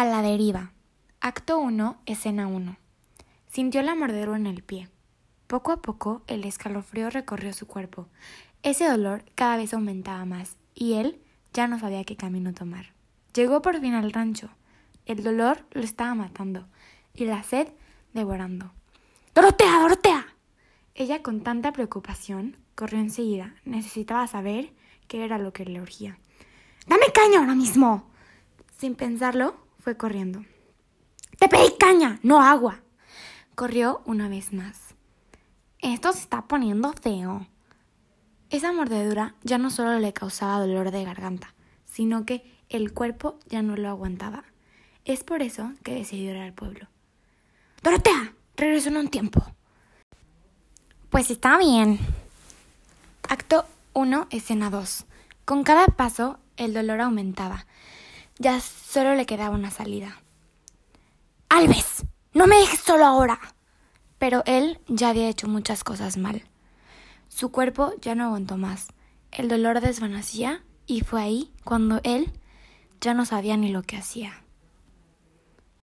A la deriva. Acto 1, escena 1. Sintió la mordedura en el pie. Poco a poco el escalofrío recorrió su cuerpo. Ese dolor cada vez aumentaba más y él ya no sabía qué camino tomar. Llegó por fin al rancho. El dolor lo estaba matando y la sed devorando. ¡Dorotea, Dorotea! Ella con tanta preocupación corrió enseguida. Necesitaba saber qué era lo que le urgía. ¡Dame caña ahora mismo! Sin pensarlo, corriendo. ¡Te pedí caña, no agua! Corrió una vez más. Esto se está poniendo feo. Esa mordedura ya no solo le causaba dolor de garganta, sino que el cuerpo ya no lo aguantaba. Es por eso que decidió ir al pueblo. Dorotea, regreso en un tiempo. Pues está bien. Acto 1, escena 2. Con cada paso, el dolor aumentaba. Ya solo le quedaba una salida. Alves, no me dejes solo ahora. Pero él ya había hecho muchas cosas mal. Su cuerpo ya no aguantó más. El dolor desvanecía y fue ahí cuando él ya no sabía ni lo que hacía.